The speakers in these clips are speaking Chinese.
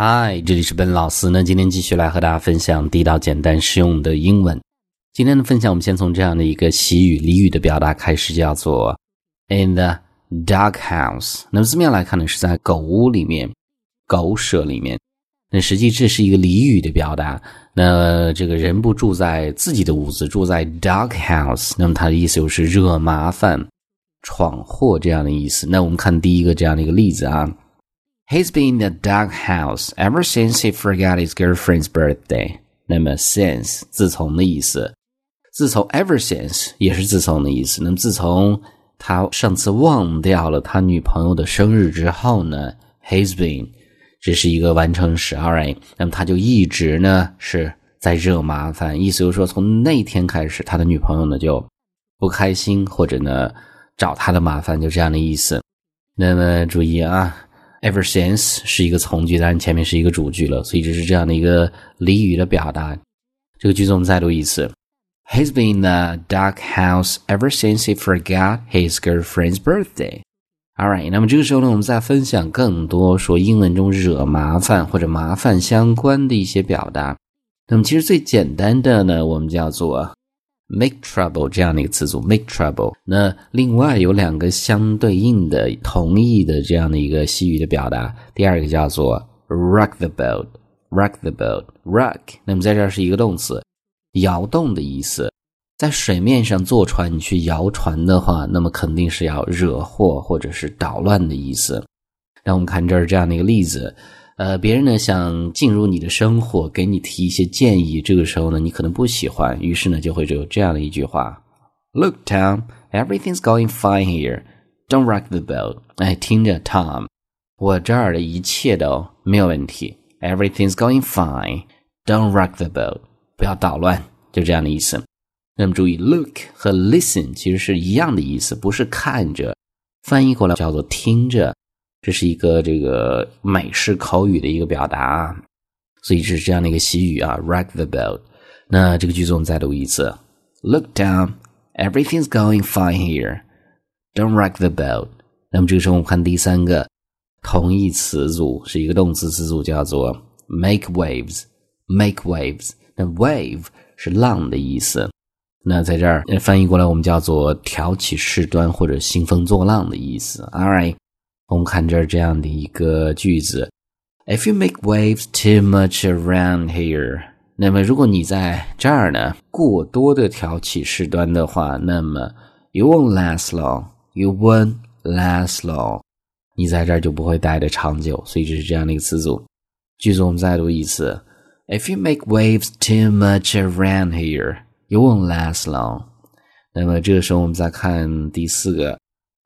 嗨，这里是本老师那。今天继续来和大家分享地道、简单、实用的英文。今天的分享，我们先从这样的一个习语、俚语的表达开始，叫做 “in the dog house”。那么字面来看呢，是在狗屋里面、狗舍里面。那实际这是一个俚语的表达。那这个人不住在自己的屋子，住在 dog house，那么它的意思就是惹麻烦、闯祸这样的意思。那我们看第一个这样的一个例子啊。He's been in the dog house ever since he forgot his girlfriend's birthday。那么 since 自从的意思，自从 ever since 也是自从的意思。那么自从他上次忘掉了他女朋友的生日之后呢，he's been 这是一个完成时，alright。那么他就一直呢是在惹麻烦，意思就是说从那天开始，他的女朋友呢就不开心，或者呢找他的麻烦，就这样的意思。那么注意啊。Ever since 是一个从句，当然前面是一个主句了，所以这是这样的一个俚语的表达。这个句子我们再读一次：He's been in the dark house ever since he forgot his girlfriend's birthday. All right，那么这个时候呢，我们再分享更多说英文中惹麻烦或者麻烦相关的一些表达。那么其实最简单的呢，我们叫做。Make trouble 这样的一个词组，make trouble。那另外有两个相对应的同义的这样的一个西语的表达，第二个叫做 rock the boat，rock the boat，rock。那么在这儿是一个动词，摇动的意思。在水面上坐船，你去摇船的话，那么肯定是要惹祸或者是捣乱的意思。那我们看这儿这样的一个例子。呃，别人呢想进入你的生活，给你提一些建议，这个时候呢，你可能不喜欢，于是呢，就会有这样的一句话：“Look, Tom, everything's going fine here. Don't rock the boat。”哎，听着，Tom，我这儿的一切都没有问题，everything's going fine. Don't rock the boat，不要捣乱，就这样的意思。那么注意，look 和 listen 其实是一样的意思，不是看着，翻译过来叫做听着。这是一个这个美式口语的一个表达，所以这是这样的一个习语啊，rock the boat。那这个句子我们再读一次：Look down, everything's going fine here. Don't rock the boat。那么这个时候我们看第三个同义词组是一个动词词组，叫做 make waves。make waves。那 wave 是浪的意思，那在这儿翻译过来我们叫做挑起事端或者兴风作浪的意思。All right。我们看这儿这样的一个句子：If you make waves too much around here，那么如果你在这儿呢过多的挑起事端的话，那么 you won't last long. You won't last long. 你在这儿就不会待的长久。所以这是这样的一个词组。句子我们再读一次：If you make waves too much around here, you won't last long. 那么这个时候我们再看第四个。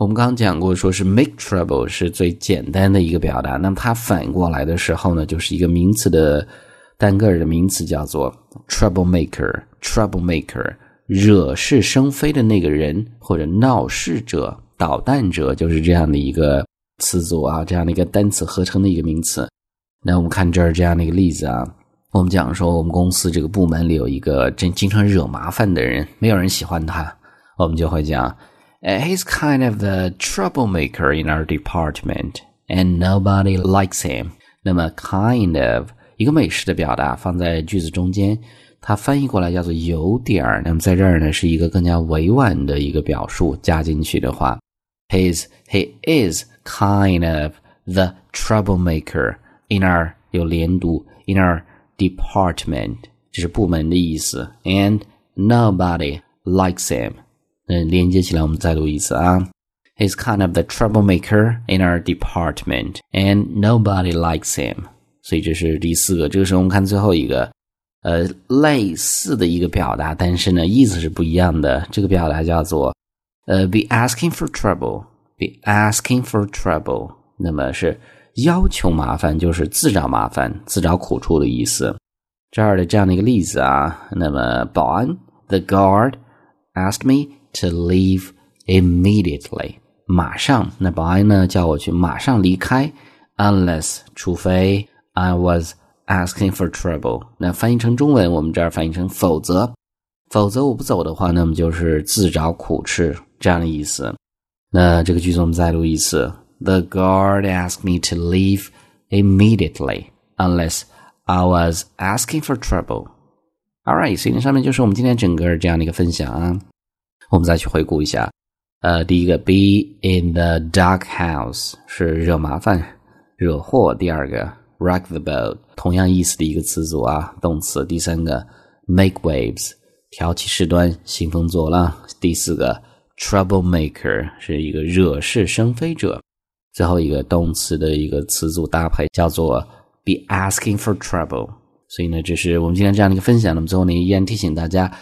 我们刚刚讲过，说是 make trouble 是最简单的一个表达。那么它反过来的时候呢，就是一个名词的单个的名词，叫做 trouble maker。trouble maker 惹是生非的那个人，或者闹事者、捣蛋者，就是这样的一个词组啊，这样的一个单词合成的一个名词。那我们看这儿这样的一个例子啊，我们讲说我们公司这个部门里有一个真经常惹麻烦的人，没有人喜欢他，我们就会讲。Uh, he's kind of the troublemaker in our department, and nobody likes him. 那么 kind of 一个美式的表达放在句子中间，它翻译过来叫做有点儿。那么在这儿呢，是一个更加委婉的一个表述，加进去的话，his he is kind of the troublemaker in our 有连读 in our department，这是部门的意思，and nobody likes him。 嗯，连接起来，我们再读一次啊。He's kind of the troublemaker in our department, and nobody likes him。所以这是第四个。这个时候我们看最后一个，呃，类似的一个表达，但是呢，意思是不一样的。这个表达叫做呃，be asking for trouble，be asking for trouble。那么是要求麻烦，就是自找麻烦、自找苦处的意思。这儿的这样的一个例子啊，那么保安，the guard asked me。 to leave immediately，马上。那保安呢叫我去马上离开，unless 除非 I was asking for trouble。那翻译成中文，我们这儿翻译成否则，否则我不走的话，那么就是自找苦吃这样的意思。那这个句子我们再读一次：The guard asked me to leave immediately。 unless I was asking for trouble. Alright，所以呢，上面就是我们今天整个这样的一个分享啊。 我们再去回顾一下，呃，第一个 be in the dark house 是惹麻烦、惹祸；第二个 rock the boat 同样意思的一个词组啊，动词；第三个 make waves 挑起事端、兴风作浪；第四个 troublemaker 是一个惹是生非者；最后一个动词的一个词组搭配叫做 be asking for trouble。所以呢，这是我们今天这样的一个分享。那么最后呢，依然提醒大家，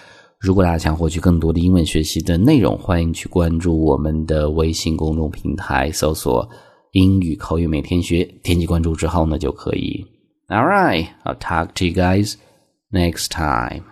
如果大家想获取更多的英文学习的内容，欢迎去关注我们的微信公众平台，搜索“英语口语每天学”，点击关注之后呢，就可以。All right, I'll talk to you guys next time.